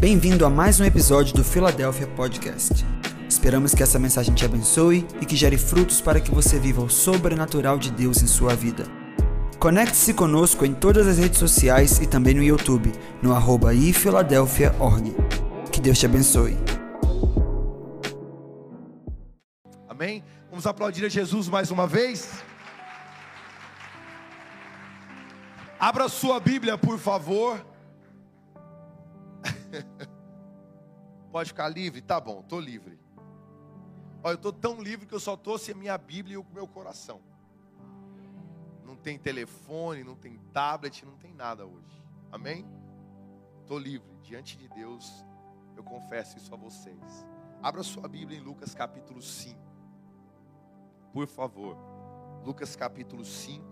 Bem-vindo a mais um episódio do Philadelphia Podcast. Esperamos que essa mensagem te abençoe e que gere frutos para que você viva o sobrenatural de Deus em sua vida. Conecte-se conosco em todas as redes sociais e também no YouTube, no arroba ifiladelphia.org. Que Deus te abençoe. Amém? Vamos aplaudir a Jesus mais uma vez. Abra sua Bíblia, por favor. Pode ficar livre? Tá bom, estou livre. Olha, eu estou tão livre que eu só trouxe a minha Bíblia e o meu coração. Não tem telefone, não tem tablet, não tem nada hoje. Amém? Estou livre. Diante de Deus, eu confesso isso a vocês. Abra sua Bíblia em Lucas capítulo 5 por favor. Lucas capítulo 5.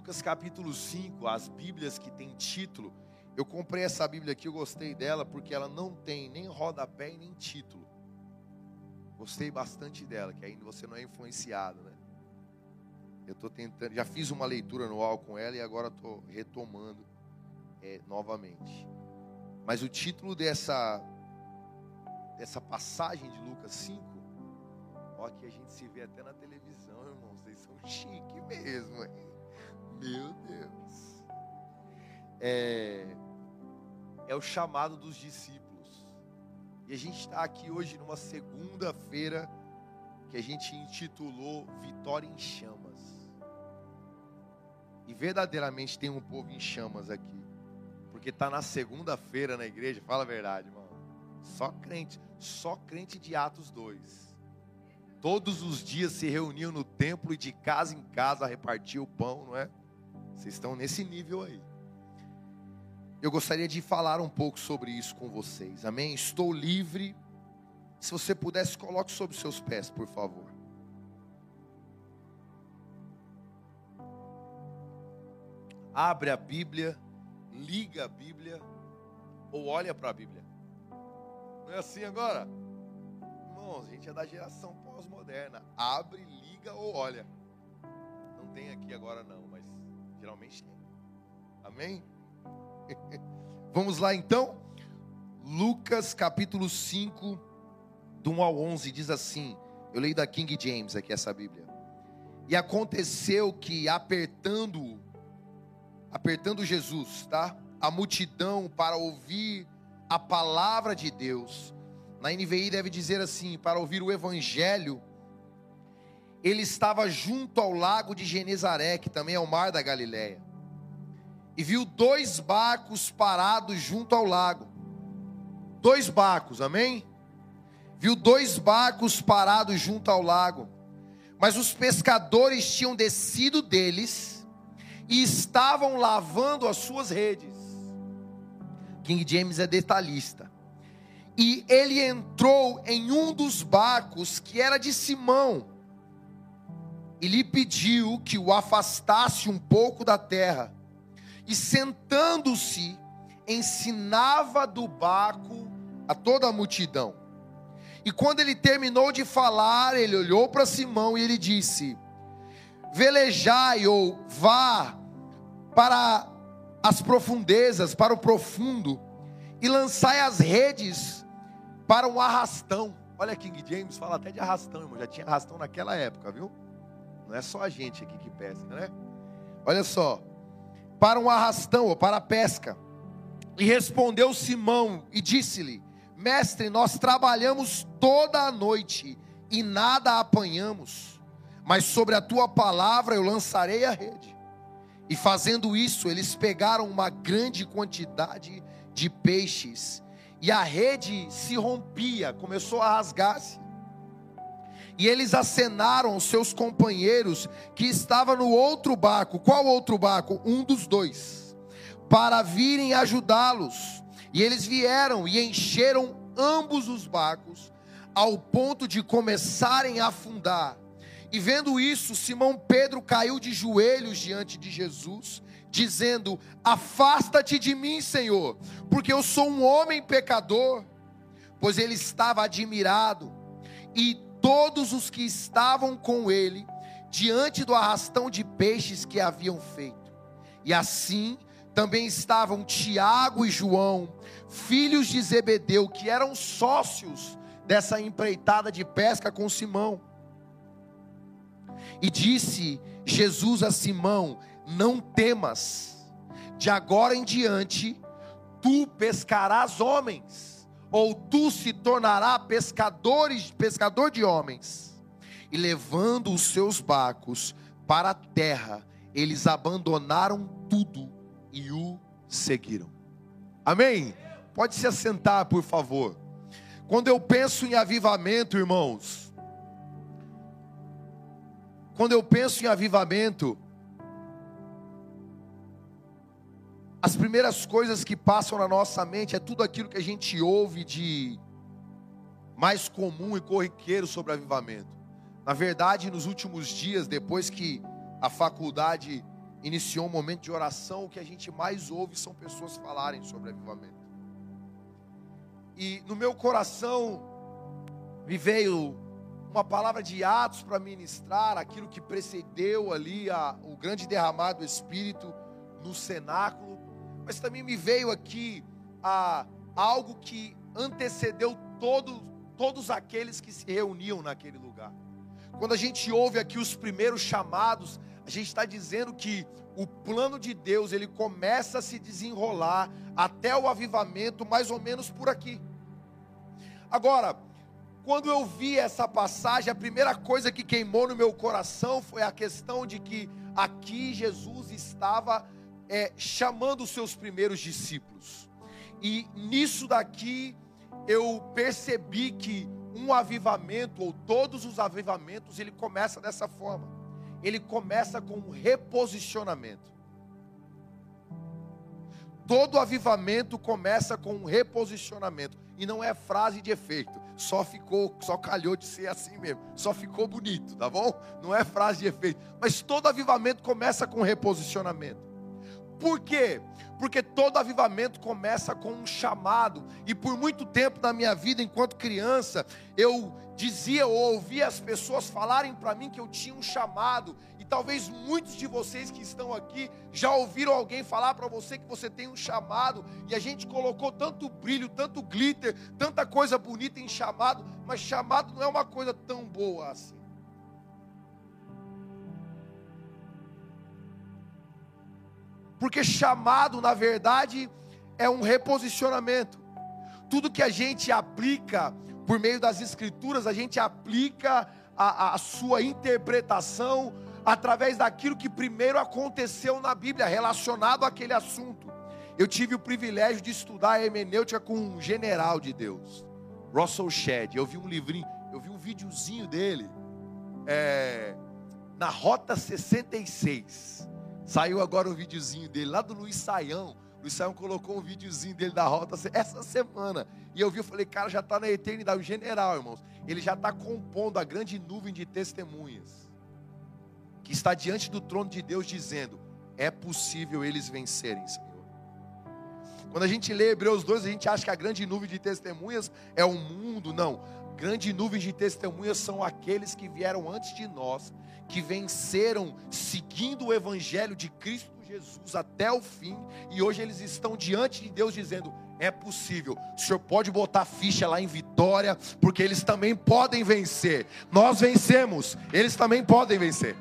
Lucas capítulo 5, as Bíblias que tem título. Eu comprei essa Bíblia aqui, eu gostei dela porque ela não tem nem rodapé e nem título. Gostei bastante dela, que ainda você não é influenciado, né? Eu estou tentando, já fiz uma leitura anual com ela e agora estou retomando é, novamente. Mas o título dessa, dessa passagem de Lucas 5, ó, que a gente se vê até na televisão, irmãos, vocês são chique mesmo, hein? Meu Deus. É, é o chamado dos discípulos. E a gente está aqui hoje numa segunda-feira que a gente intitulou Vitória em Chamas. E verdadeiramente tem um povo em chamas aqui. Porque está na segunda-feira na igreja, fala a verdade, irmão. Só crente, só crente de Atos 2. Todos os dias se reuniam no templo e de casa em casa repartiam o pão, não é? Vocês estão nesse nível aí. Eu gostaria de falar um pouco sobre isso com vocês. Amém? Estou livre. Se você pudesse, coloque sobre seus pés, por favor. abre a Bíblia, liga a Bíblia ou olha para a Bíblia. Não é assim agora? Irmãos, a gente é da geração pós-moderna. Abre, liga ou olha. Não tem aqui agora não, geralmente tem. Amém? Vamos lá então. Lucas capítulo 5, do 1 ao 11, diz assim: Eu leio da King James aqui essa Bíblia. E aconteceu que, apertando-o, apertando Jesus, tá? A multidão para ouvir a palavra de Deus. Na NVI deve dizer assim: para ouvir o evangelho. Ele estava junto ao lago de Genezaré, que também é o mar da Galileia. E viu dois barcos parados junto ao lago. Dois barcos, amém? Viu dois barcos parados junto ao lago. Mas os pescadores tinham descido deles e estavam lavando as suas redes. King James é detalhista. E ele entrou em um dos barcos que era de Simão e lhe pediu que o afastasse um pouco da terra. E sentando-se, ensinava do barco a toda a multidão. E quando ele terminou de falar, ele olhou para Simão e ele disse: Velejai ou vá para as profundezas, para o profundo, e lançai as redes para um arrastão. Olha, King James fala até de arrastão, irmão. Já tinha arrastão naquela época, viu? Não é só a gente aqui que pesca, né? Olha só. Para um arrastão ou para a pesca. E respondeu Simão e disse-lhe: Mestre, nós trabalhamos toda a noite e nada apanhamos, mas sobre a tua palavra eu lançarei a rede. E fazendo isso, eles pegaram uma grande quantidade de peixes, e a rede se rompia, começou a rasgar-se. E eles acenaram aos seus companheiros que estavam no outro barco. Qual outro barco? Um dos dois. Para virem ajudá-los. E eles vieram e encheram ambos os barcos, ao ponto de começarem a afundar. E vendo isso, Simão Pedro caiu de joelhos diante de Jesus, dizendo: Afasta-te de mim, Senhor, porque eu sou um homem pecador. Pois ele estava admirado, e todos os que estavam com ele diante do arrastão de peixes que haviam feito. E assim também estavam Tiago e João, filhos de Zebedeu, que eram sócios dessa empreitada de pesca com Simão. E disse Jesus a Simão: Não temas, de agora em diante tu pescarás homens, ou tu se tornará pescadores, pescador de homens. E levando os seus barcos para a terra, eles abandonaram tudo e o seguiram. Amém? Pode se assentar, por favor. Quando eu penso em avivamento, irmãos, quando eu penso em avivamento, as primeiras coisas que passam na nossa mente é tudo aquilo que a gente ouve de mais comum e corriqueiro sobre avivamento. Na verdade, nos últimos dias, depois que a faculdade iniciou um momento de oração, o que a gente mais ouve são pessoas falarem sobre avivamento. E no meu coração me veio uma palavra de Atos para ministrar aquilo que precedeu ali a, o grande derramado do Espírito no cenáculo, mas também me veio aqui a, algo que antecedeu todo, todos aqueles que se reuniam naquele lugar. Quando a gente ouve aqui os primeiros chamados, a gente está dizendo que o plano de Deus ele começa a se desenrolar até o avivamento, mais ou menos por aqui. Agora, quando eu vi essa passagem, a primeira coisa que queimou no meu coração foi a questão de que aqui Jesus estava é, chamando os seus primeiros discípulos. E nisso daqui eu percebi que um avivamento, ou todos os avivamentos, ele começa dessa forma. Ele começa com um reposicionamento. Todo avivamento começa com um reposicionamento e não é frase de efeito. Só ficou, só calhou de ser assim mesmo. Só ficou bonito, tá bom? Não é frase de efeito. Mas todo avivamento começa com reposicionamento. Por quê? Porque todo avivamento começa com um chamado. E por muito tempo na minha vida, enquanto criança, eu dizia ou ouvia as pessoas falarem para mim que eu tinha um chamado talvez muitos de vocês que estão aqui já ouviram alguém falar para você que você tem um chamado, e a gente colocou tanto brilho, tanto glitter, tanta coisa bonita em chamado, mas chamado não é uma coisa tão boa assim. Porque chamado, na verdade, é um reposicionamento. Tudo que a gente aplica por meio das escrituras, a gente aplica a, a sua interpretação através daquilo que primeiro aconteceu na Bíblia, relacionado àquele assunto. Eu tive o privilégio de estudar a hermenêutica com um general de Deus, Russell Shedd. Eu vi um livrinho, eu vi um videozinho dele, é, na Rota 66. Saiu agora o videozinho dele, lá do Luiz Saião. Luiz Saião colocou um videozinho dele da Rota essa semana. E eu vi, eu falei, cara, já está na eternidade. O general, irmãos, ele já está compondo a grande nuvem de testemunhas que está diante do trono de Deus dizendo: é possível eles vencerem, Senhor. Quando a gente lê Hebreus 2, a gente acha que a grande nuvem de testemunhas é o mundo, não. Grande nuvem de testemunhas são aqueles que vieram antes de nós, que venceram seguindo o evangelho de Cristo Jesus até o fim, e hoje eles estão diante de Deus dizendo: é possível. O Senhor pode botar ficha lá em vitória, porque eles também podem vencer. Nós vencemos, eles também podem vencer.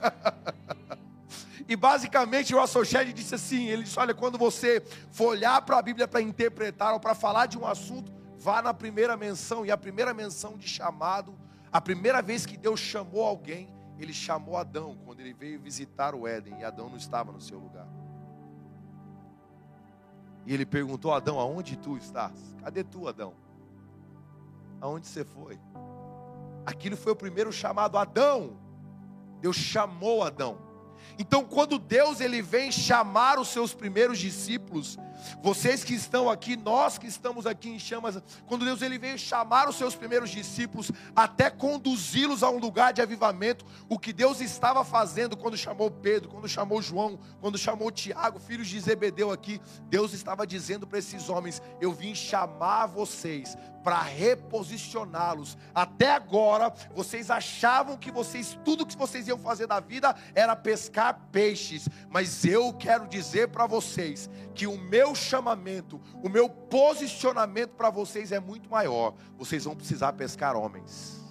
e basicamente o Shedd disse assim: ele disse, olha, quando você for olhar para a Bíblia para interpretar ou para falar de um assunto, vá na primeira menção, e a primeira menção de chamado, a primeira vez que Deus chamou alguém, ele chamou Adão, quando ele veio visitar o Éden, e Adão não estava no seu lugar. E ele perguntou: Adão, aonde tu estás? Cadê tu, Adão? Aonde você foi? Aquilo foi o primeiro chamado, Adão, Deus chamou Adão. Então, quando Deus ele vem chamar os seus primeiros discípulos, Vocês que estão aqui, nós que estamos aqui em chamas, quando Deus ele veio chamar os seus primeiros discípulos, até conduzi-los a um lugar de avivamento, o que Deus estava fazendo quando chamou Pedro, quando chamou João, quando chamou Tiago, filhos de Zebedeu aqui, Deus estava dizendo para esses homens: Eu vim chamar vocês para reposicioná-los. Até agora, vocês achavam que vocês tudo que vocês iam fazer da vida era pescar peixes, mas eu quero dizer para vocês que o meu chamamento, o meu posicionamento para vocês é muito maior. Vocês vão precisar pescar homens.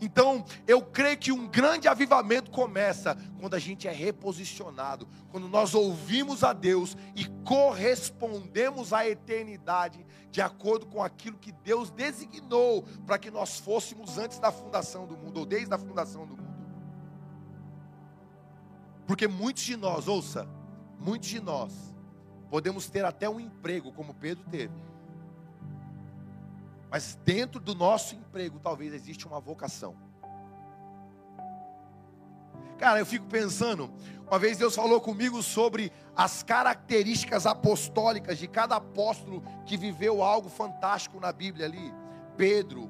Então, eu creio que um grande avivamento começa quando a gente é reposicionado, quando nós ouvimos a Deus e correspondemos à eternidade de acordo com aquilo que Deus designou para que nós fôssemos antes da fundação do mundo, ou desde a fundação do mundo. Porque muitos de nós, ouça, muitos de nós podemos ter até um emprego como Pedro teve mas dentro do nosso emprego, talvez existe uma vocação. Cara, eu fico pensando, uma vez Deus falou comigo sobre as características apostólicas de cada apóstolo que viveu algo fantástico na Bíblia ali. Pedro,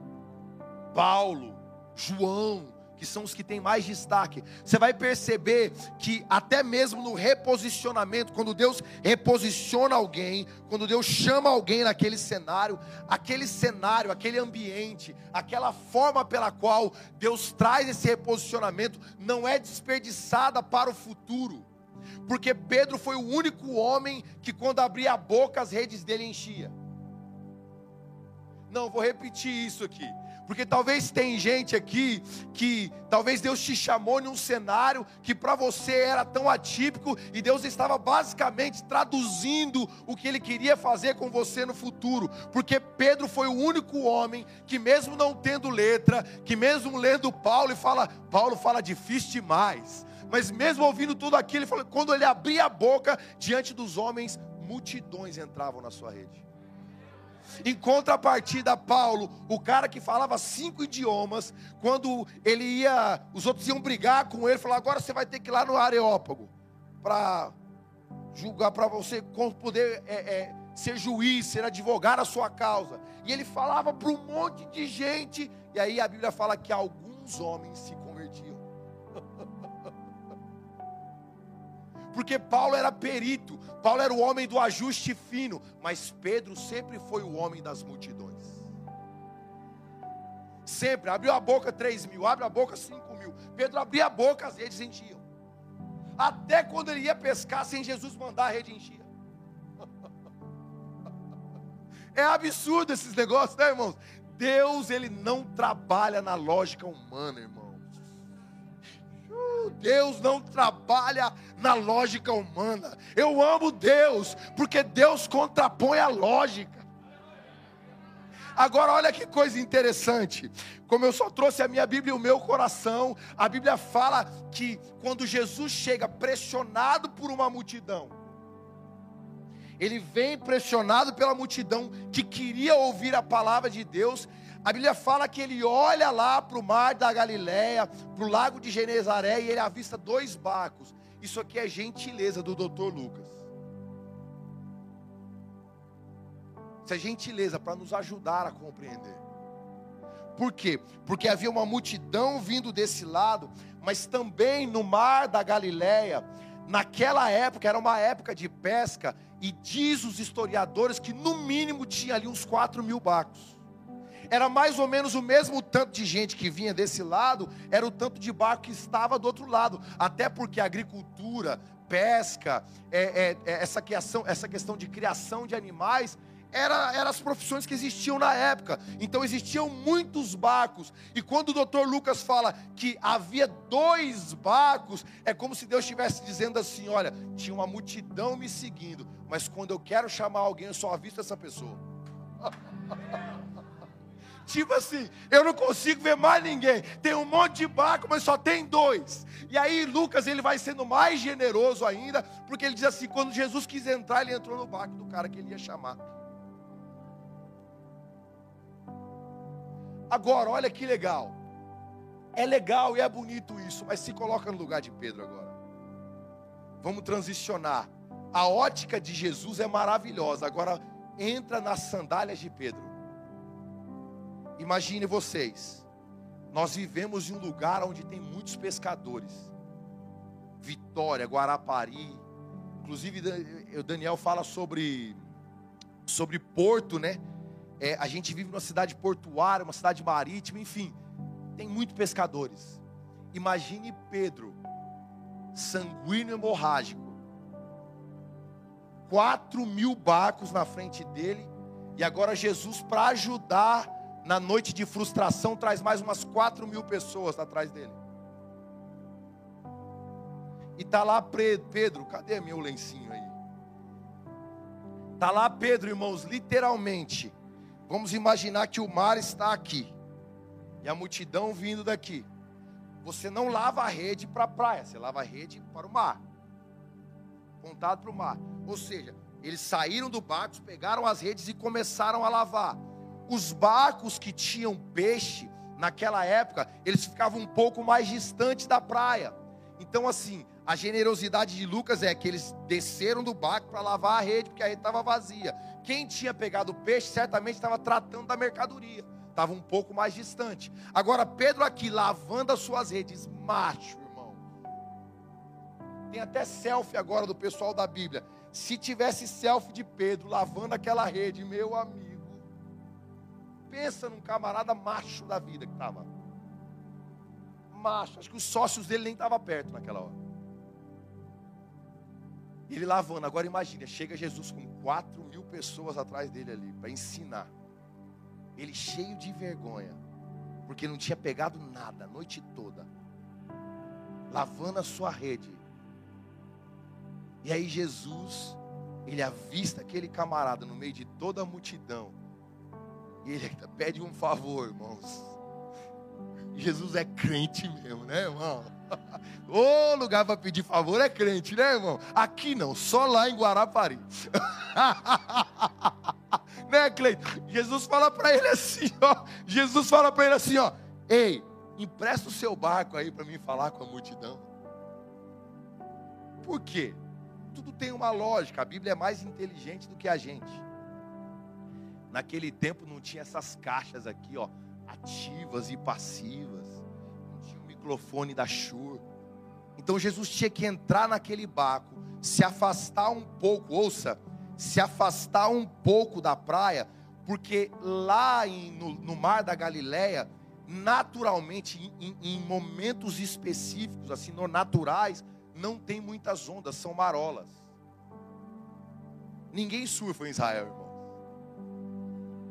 Paulo, João, que são os que têm mais destaque, você vai perceber que até mesmo no reposicionamento, quando Deus reposiciona alguém, quando Deus chama alguém naquele cenário, aquele cenário, aquele ambiente, aquela forma pela qual Deus traz esse reposicionamento não é desperdiçada para o futuro. Porque Pedro foi o único homem que quando abria a boca as redes dele enchia. Não, vou repetir isso aqui. Porque talvez tem gente aqui que talvez Deus te chamou em um cenário que para você era tão atípico e Deus estava basicamente traduzindo o que ele queria fazer com você no futuro. Porque Pedro foi o único homem que mesmo não tendo letra, que mesmo lendo Paulo e fala, Paulo fala difícil demais. Mas mesmo ouvindo tudo aquilo, ele falou, quando ele abria a boca diante dos homens, multidões entravam na sua rede. Em contrapartida, Paulo, o cara que falava cinco idiomas, quando ele ia, os outros iam brigar com ele, falou: agora você vai ter que ir lá no Areópago para julgar, para você poder é, é, ser juiz, ser advogado a sua causa. E ele falava para um monte de gente, e aí a Bíblia fala que alguns homens se porque Paulo era perito, Paulo era o homem do ajuste fino, mas Pedro sempre foi o homem das multidões. Sempre, abriu a boca 3 mil, abre a boca 5 mil. Pedro abria a boca, as redes enchiam. Até quando ele ia pescar, sem Jesus mandar, a rede enchia. É absurdo esses negócios, né, irmãos? Deus, ele não trabalha na lógica humana, irmão. Deus não trabalha na lógica humana. Eu amo Deus, porque Deus contrapõe a lógica. Agora, olha que coisa interessante. Como eu só trouxe a minha Bíblia e o meu coração, a Bíblia fala que quando Jesus chega pressionado por uma multidão, ele vem pressionado pela multidão que queria ouvir a palavra de Deus, a Bíblia fala que ele olha lá para o mar da Galileia, para o lago de Genezaré, e ele avista dois barcos. Isso aqui é gentileza do doutor Lucas. Isso é gentileza para nos ajudar a compreender. Por quê? Porque havia uma multidão vindo desse lado, mas também no mar da Galileia, naquela época era uma época de pesca, e diz os historiadores que no mínimo tinha ali uns 4 mil barcos era mais ou menos o mesmo tanto de gente que vinha desse lado, era o tanto de barco que estava do outro lado. Até porque a agricultura, pesca, é, é, é, essa, questão, essa questão de criação de animais, eram era as profissões que existiam na época. Então existiam muitos barcos. E quando o doutor Lucas fala que havia dois barcos, é como se Deus estivesse dizendo assim: olha, tinha uma multidão me seguindo, mas quando eu quero chamar alguém, eu só avisto essa pessoa. Tipo assim, eu não consigo ver mais ninguém. Tem um monte de barco, mas só tem dois. E aí Lucas ele vai sendo mais generoso ainda, porque ele diz assim: quando Jesus quis entrar, ele entrou no barco do cara que ele ia chamar. Agora, olha que legal. É legal e é bonito isso, mas se coloca no lugar de Pedro agora. Vamos transicionar A ótica de Jesus é maravilhosa. Agora entra nas sandálias de Pedro. Imagine vocês. Nós vivemos em um lugar onde tem muitos pescadores. Vitória, Guarapari. Inclusive o Daniel fala sobre sobre porto, né? É, a gente vive numa cidade portuária, uma cidade marítima, enfim, tem muitos pescadores. Imagine Pedro, sanguíneo hemorrágico, quatro mil barcos na frente dele, e agora Jesus, para ajudar na noite de frustração, traz mais umas quatro mil pessoas atrás dele. E está lá Pedro, cadê meu lencinho aí? Está lá Pedro, irmãos, literalmente. Vamos imaginar que o mar está aqui e a multidão vindo daqui. Você não lava a rede para a praia, você lava a rede para o mar, apontado para o mar. Ou seja, eles saíram do barco, pegaram as redes e começaram a lavar. Os barcos que tinham peixe naquela época, eles ficavam um pouco mais distantes da praia. Então, assim, a generosidade de Lucas é que eles desceram do barco para lavar a rede, porque a rede estava vazia. Quem tinha pegado o peixe certamente estava tratando da mercadoria, estava um pouco mais distante. Agora, Pedro aqui lavando as suas redes, macho, irmão. Tem até selfie agora do pessoal da Bíblia. Se tivesse selfie de Pedro lavando aquela rede, meu amigo, pensa num camarada macho da vida que estava. Macho, acho que os sócios dele nem estavam perto naquela hora. Ele lavando. Agora imagine, chega Jesus com quatro mil pessoas atrás dele ali para ensinar. Ele cheio de vergonha, porque não tinha pegado nada a noite toda, lavando a sua rede. E aí Jesus, ele avista aquele camarada no meio de toda a multidão. E ele pede um favor, irmãos. Jesus é crente mesmo, né, irmão? Ô lugar para pedir favor é crente, né, irmão? Aqui não, só lá em Guarapari. né, Cleiton? Jesus fala para ele assim, ó. Jesus fala para ele assim, ó. Ei, empresta o seu barco aí para mim falar com a multidão. Por quê? Tudo tem uma lógica. A Bíblia é mais inteligente do que a gente. Naquele tempo não tinha essas caixas aqui, ó, ativas e passivas. Não tinha o microfone da Shure então Jesus tinha que entrar naquele barco, se afastar um pouco, ouça, se afastar um pouco da praia, porque lá em, no, no, mar da Galileia, naturalmente, em, em, momentos específicos, assim, naturais, não tem muitas ondas, são marolas. Ninguém surfa em Israel, irmão.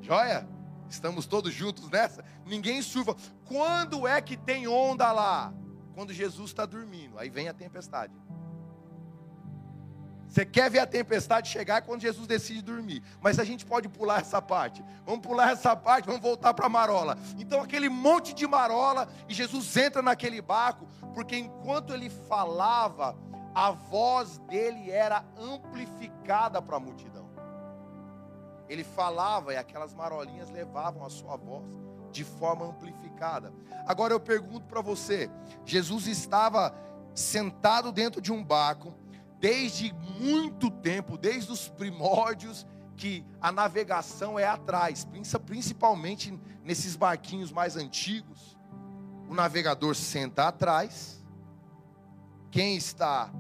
Joia? Estamos todos juntos nessa? Ninguém surfa. Quando é que tem onda lá? quando Jesus está dormindo, aí vem a tempestade. Você quer ver a tempestade chegar quando Jesus decide dormir. Mas a gente pode pular essa parte. Vamos pular essa parte, vamos voltar para a marola. Então, aquele monte de marola, e Jesus entra naquele barco, porque enquanto ele falava, a voz dele era amplificada para a multidão. Ele falava e aquelas marolinhas levavam a sua voz de forma amplificada. Agora eu pergunto para você: Jesus estava sentado dentro de um barco desde muito tempo, desde os primórdios, que a navegação é atrás, principalmente nesses barquinhos mais antigos. O navegador senta atrás. Quem está,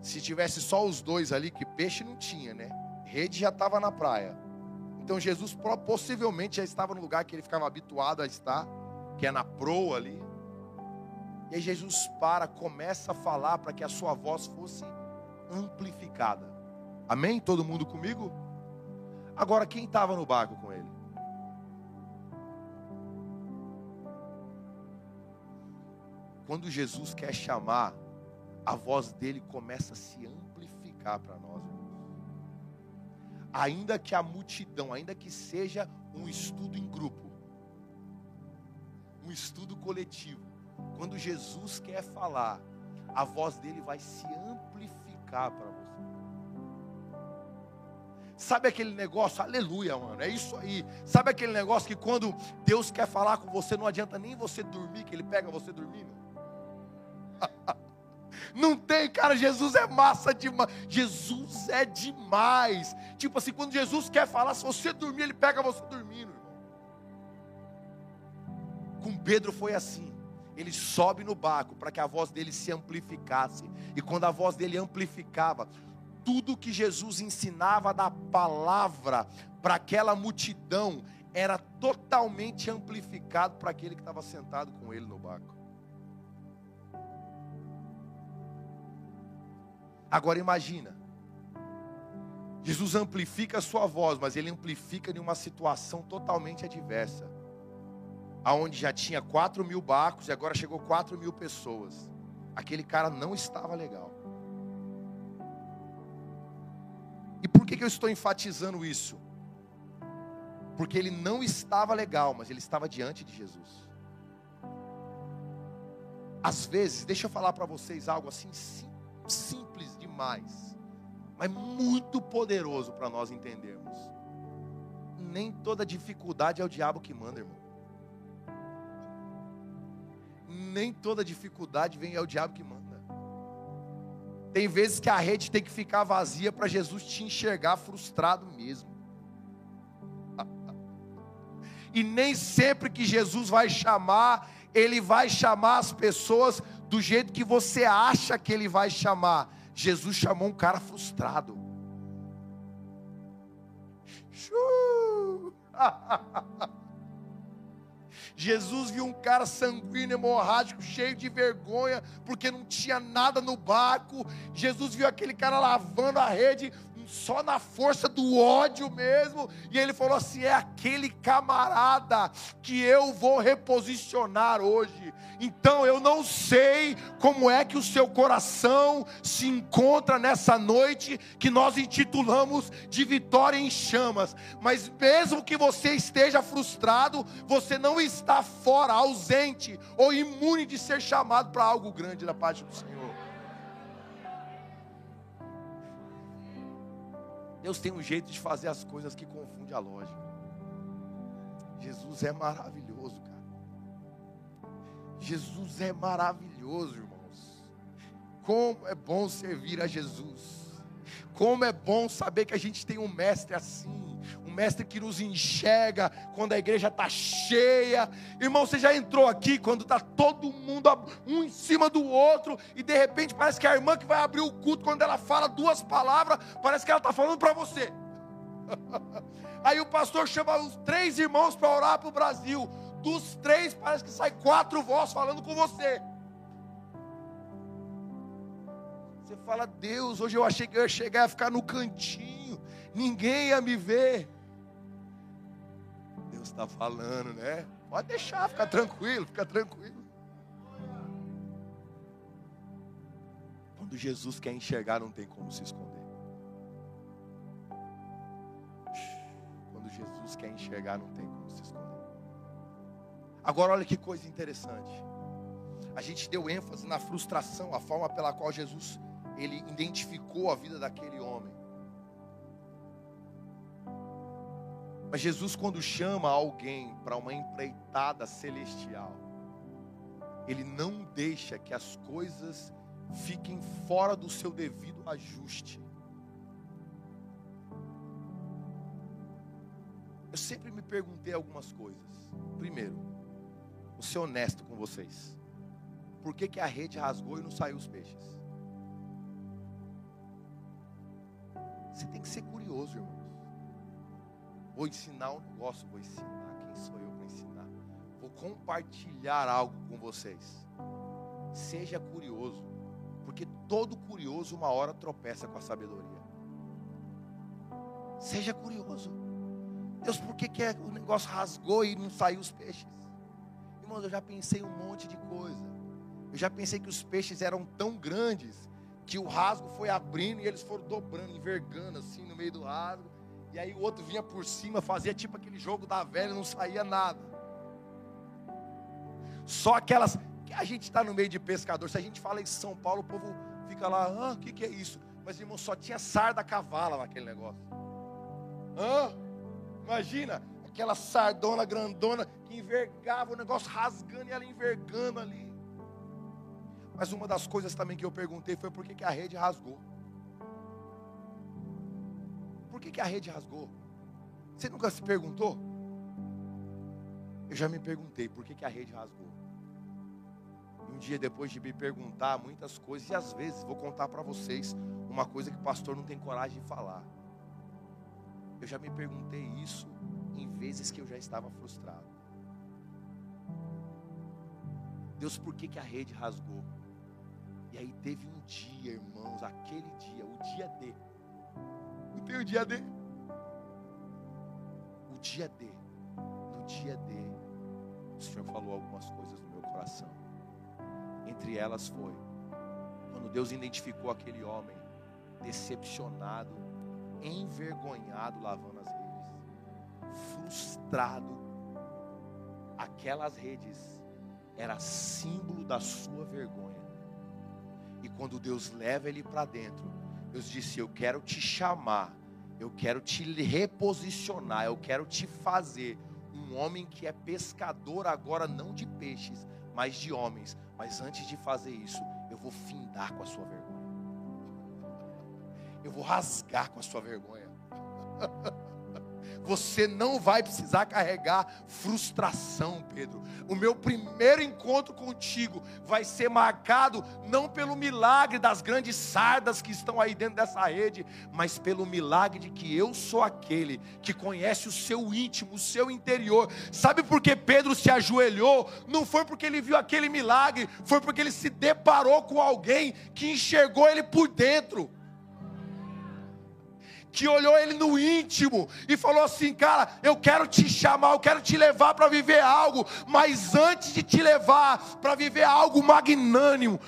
se tivesse só os dois ali, que peixe não tinha, né? Rede já estava na praia. Então Jesus possivelmente já estava no lugar que ele ficava habituado a estar, que é na proa ali. E aí Jesus para, começa a falar para que a sua voz fosse amplificada. Amém? Todo mundo comigo? Agora, quem estava no barco com ele? Quando Jesus quer chamar, a voz dele começa a se amplificar para nós ainda que a multidão, ainda que seja um estudo em grupo, um estudo coletivo, quando Jesus quer falar, a voz dele vai se amplificar para você. Sabe aquele negócio, aleluia, mano, é isso aí. Sabe aquele negócio que quando Deus quer falar com você, não adianta nem você dormir, que Ele pega você dormindo. Não tem, cara. Jesus é massa demais. Jesus é demais. Tipo assim, quando Jesus quer falar, se você dormir, ele pega você dormindo. Com Pedro foi assim. Ele sobe no barco para que a voz dele se amplificasse. E quando a voz dele amplificava, tudo que Jesus ensinava da palavra para aquela multidão era totalmente amplificado para aquele que estava sentado com ele no barco. Agora imagina, Jesus amplifica a sua voz, mas ele amplifica em uma situação totalmente adversa, aonde já tinha quatro mil barcos e agora chegou quatro mil pessoas. Aquele cara não estava legal. E por que, que eu estou enfatizando isso? Porque ele não estava legal, mas ele estava diante de Jesus. Às vezes, deixa eu falar para vocês algo assim simples demais, mas muito poderoso para nós entendermos. Nem toda dificuldade é o diabo que manda, irmão. Nem toda dificuldade vem é o diabo que manda. Tem vezes que a rede tem que ficar vazia para Jesus te enxergar frustrado mesmo. E nem sempre que Jesus vai chamar, ele vai chamar as pessoas do jeito que você acha que ele vai chamar. Jesus chamou um cara frustrado. Jesus viu um cara sanguíneo, hemorrágico, cheio de vergonha, porque não tinha nada no barco. Jesus viu aquele cara lavando a rede, só na força do ódio mesmo. E ele falou assim: é aquele camarada que eu vou reposicionar hoje. Então eu não sei como é que o seu coração se encontra nessa noite que nós intitulamos de vitória em chamas. Mas mesmo que você esteja frustrado, você não está fora, ausente ou imune de ser chamado para algo grande da parte do Senhor. Deus tem um jeito de fazer as coisas que confunde a lógica. Jesus é maravilhoso, cara. Jesus é maravilhoso, irmãos. Como é bom servir a Jesus. Como é bom saber que a gente tem um mestre assim mestre que nos enxerga quando a igreja está cheia. Irmão, você já entrou aqui quando está todo mundo um em cima do outro, e de repente parece que a irmã que vai abrir o culto, quando ela fala duas palavras, parece que ela está falando para você. Aí o pastor chama os três irmãos para orar para o Brasil. Dos três, parece que sai quatro vozes falando com você. Você fala, Deus, hoje eu achei que eu ia chegar e ficar no cantinho, ninguém ia me ver está falando, né? Pode deixar, fica tranquilo, fica tranquilo. Quando Jesus quer enxergar, não tem como se esconder. Quando Jesus quer enxergar, não tem como se esconder. Agora, olha que coisa interessante. A gente deu ênfase na frustração, a forma pela qual Jesus ele identificou a vida daquele homem. Mas Jesus, quando chama alguém para uma empreitada celestial, Ele não deixa que as coisas fiquem fora do seu devido ajuste. Eu sempre me perguntei algumas coisas. Primeiro, vou ser honesto com vocês. Por que, que a rede rasgou e não saiu os peixes? Você tem que ser curioso, irmão. Vou ensinar um negócio, vou ensinar. Quem sou eu para ensinar? Vou compartilhar algo com vocês. Seja curioso, porque todo curioso uma hora tropeça com a sabedoria. Seja curioso. Deus, por que, que é, o negócio rasgou e não saiu os peixes? Irmãos, eu já pensei um monte de coisa. Eu já pensei que os peixes eram tão grandes que o rasgo foi abrindo e eles foram dobrando, envergando assim no meio do rasgo. E aí o outro vinha por cima, fazia tipo aquele jogo da velha, não saía nada. Só aquelas. que A gente está no meio de pescador. Se a gente fala em São Paulo, o povo fica lá, ah, o que, que é isso? Mas irmão, só tinha sarda cavala naquele negócio. Hã? Imagina, aquela sardona grandona que envergava o negócio rasgando e ela envergando ali. Mas uma das coisas também que eu perguntei foi por que, que a rede rasgou. Que, que a rede rasgou? Você nunca se perguntou? Eu já me perguntei por que, que a rede rasgou. E um dia depois de me perguntar muitas coisas, e às vezes vou contar para vocês uma coisa que o pastor não tem coragem de falar. Eu já me perguntei isso em vezes que eu já estava frustrado. Deus, por que, que a rede rasgou? E aí teve um dia, irmãos, aquele dia, o dia D. Não tem o dia D? O dia D. No dia D, o Senhor falou algumas coisas no meu coração. Entre elas foi quando Deus identificou aquele homem decepcionado, envergonhado lavando as redes, frustrado. Aquelas redes era símbolo da sua vergonha. E quando Deus leva ele para dentro, Deus disse: Eu quero te chamar, eu quero te reposicionar, eu quero te fazer um homem que é pescador agora, não de peixes, mas de homens. Mas antes de fazer isso, eu vou findar com a sua vergonha. Eu vou rasgar com a sua vergonha. Você não vai precisar carregar frustração, Pedro. O meu primeiro encontro contigo vai ser marcado não pelo milagre das grandes sardas que estão aí dentro dessa rede, mas pelo milagre de que eu sou aquele que conhece o seu íntimo, o seu interior. Sabe por que Pedro se ajoelhou? Não foi porque ele viu aquele milagre, foi porque ele se deparou com alguém que enxergou ele por dentro que olhou ele no íntimo e falou assim: Cara, eu quero te chamar, eu quero te levar para viver algo, mas antes de te levar para viver algo magnânimo,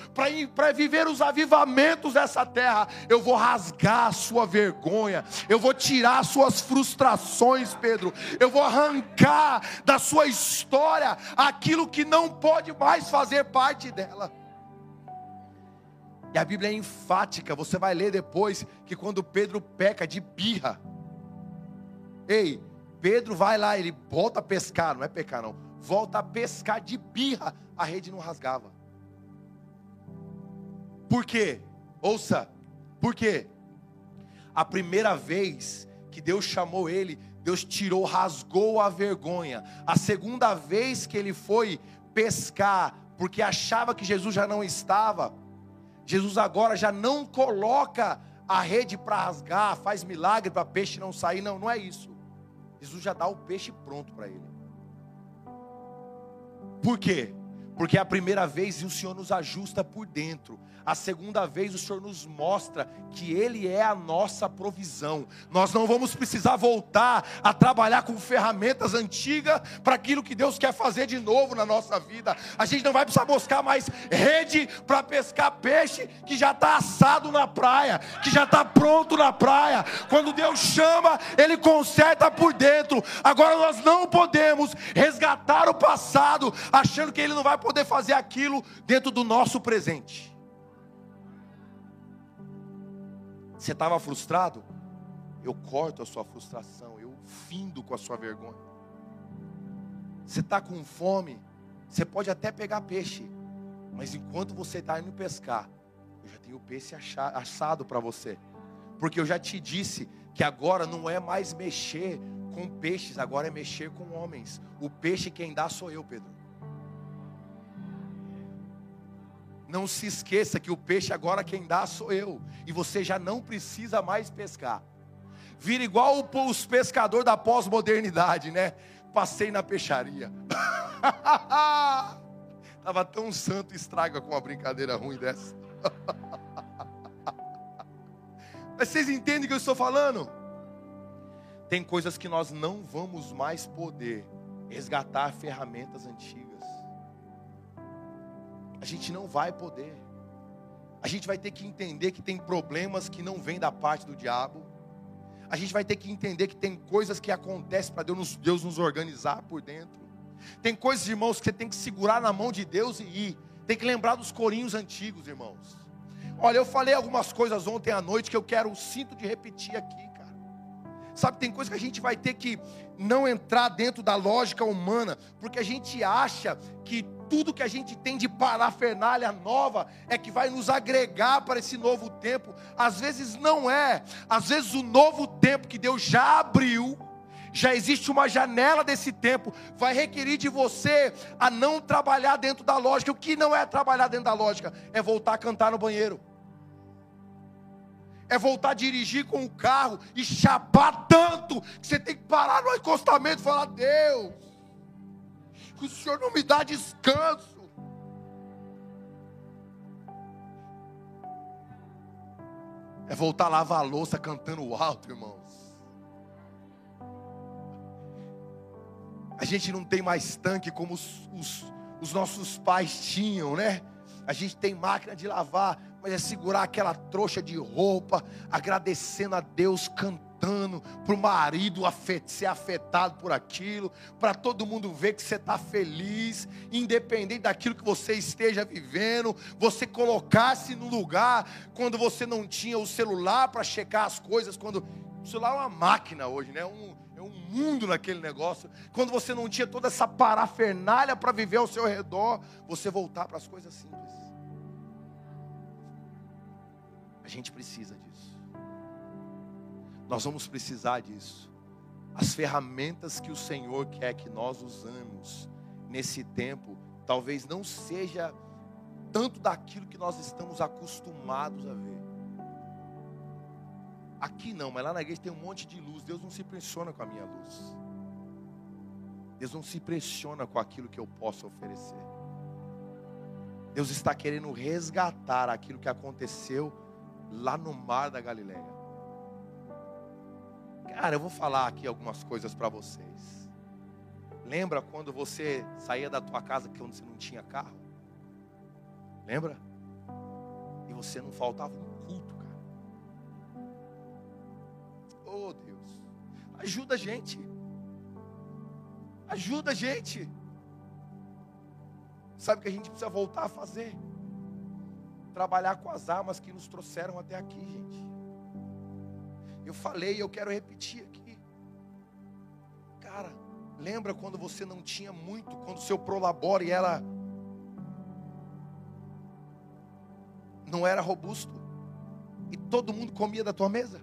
para viver os avivamentos dessa terra, eu vou rasgar a sua vergonha, eu vou tirar as suas frustrações, Pedro, eu vou arrancar da sua história aquilo que não pode mais fazer parte dela. E a Bíblia é enfática, você vai ler depois que quando Pedro peca de birra, ei, Pedro vai lá, ele volta a pescar, não é pecar não, volta a pescar de birra, a rede não rasgava. Por quê? Ouça, por quê? A primeira vez que Deus chamou ele, Deus tirou, rasgou a vergonha. A segunda vez que ele foi pescar, porque achava que Jesus já não estava, Jesus agora já não coloca a rede para rasgar, faz milagre para peixe não sair, não, não é isso. Jesus já dá o peixe pronto para ele. Por quê? Porque é a primeira vez o Senhor nos ajusta por dentro. A segunda vez o Senhor nos mostra que Ele é a nossa provisão. Nós não vamos precisar voltar a trabalhar com ferramentas antigas para aquilo que Deus quer fazer de novo na nossa vida. A gente não vai precisar buscar mais rede para pescar peixe que já está assado na praia, que já está pronto na praia. Quando Deus chama, Ele conserta por dentro. Agora nós não podemos resgatar o passado achando que Ele não vai poder fazer aquilo dentro do nosso presente. Você estava frustrado? Eu corto a sua frustração, eu findo com a sua vergonha. Você está com fome? Você pode até pegar peixe, mas enquanto você está indo pescar, eu já tenho peixe assado para você, porque eu já te disse que agora não é mais mexer com peixes, agora é mexer com homens. O peixe quem dá sou eu, Pedro. Não se esqueça que o peixe agora quem dá sou eu. E você já não precisa mais pescar. Vira igual os pescadores da pós-modernidade, né? Passei na peixaria. Tava tão santo estraga com uma brincadeira ruim dessa. Mas vocês entendem o que eu estou falando? Tem coisas que nós não vamos mais poder resgatar ferramentas antigas a gente não vai poder. A gente vai ter que entender que tem problemas que não vêm da parte do diabo. A gente vai ter que entender que tem coisas que acontecem para Deus, Deus nos organizar por dentro. Tem coisas, irmãos, que você tem que segurar na mão de Deus e ir. Tem que lembrar dos corinhos antigos, irmãos. Olha, eu falei algumas coisas ontem à noite que eu quero, sinto de repetir aqui, cara. Sabe, tem coisas que a gente vai ter que não entrar dentro da lógica humana, porque a gente acha que tudo que a gente tem de parafernália nova é que vai nos agregar para esse novo tempo. Às vezes não é. Às vezes o novo tempo que Deus já abriu, já existe uma janela desse tempo, vai requerir de você a não trabalhar dentro da lógica. O que não é trabalhar dentro da lógica? É voltar a cantar no banheiro. É voltar a dirigir com o carro e chapar tanto que você tem que parar no acostamento e falar: Deus, o Senhor não me dá descanso. É voltar a lavar a louça cantando alto, irmãos. A gente não tem mais tanque como os, os, os nossos pais tinham, né? A gente tem máquina de lavar, mas é segurar aquela trouxa de roupa, agradecendo a Deus, cantando, para o marido ser afetado por aquilo, para todo mundo ver que você está feliz, independente daquilo que você esteja vivendo, você colocar-se no lugar quando você não tinha o celular para checar as coisas, quando o celular é uma máquina hoje, né? Um, é um mundo naquele negócio. Quando você não tinha toda essa parafernália para viver ao seu redor, você voltar para as coisas simples. A gente precisa disso. Nós vamos precisar disso. As ferramentas que o Senhor quer que nós usamos nesse tempo, talvez não seja tanto daquilo que nós estamos acostumados a ver. Aqui não, mas lá na igreja tem um monte de luz. Deus não se impressiona com a minha luz. Deus não se impressiona com aquilo que eu posso oferecer. Deus está querendo resgatar aquilo que aconteceu lá no mar da Galileia. Cara, eu vou falar aqui algumas coisas para vocês. Lembra quando você saía da tua casa quando você não tinha carro? Lembra? E você não faltava um culto, cara. Oh, Deus. Ajuda a gente. Ajuda a gente. Sabe o que a gente precisa voltar a fazer? trabalhar com as armas que nos trouxeram até aqui, gente. Eu falei e eu quero repetir aqui. Cara, lembra quando você não tinha muito, quando seu prolabore era não era robusto e todo mundo comia da tua mesa?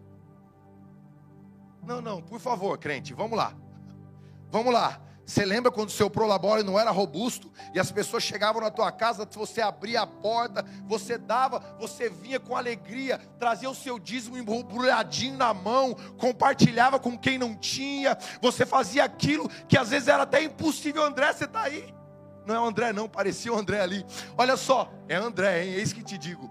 Não, não, por favor, crente, vamos lá. Vamos lá. Você lembra quando o seu prolabore não era robusto e as pessoas chegavam na tua casa, você abria a porta, você dava, você vinha com alegria, trazia o seu dízimo embrulhadinho na mão, compartilhava com quem não tinha, você fazia aquilo que às vezes era até impossível. André, você está aí? Não é o André, não, parecia o André ali. Olha só, é André, hein? É isso que te digo.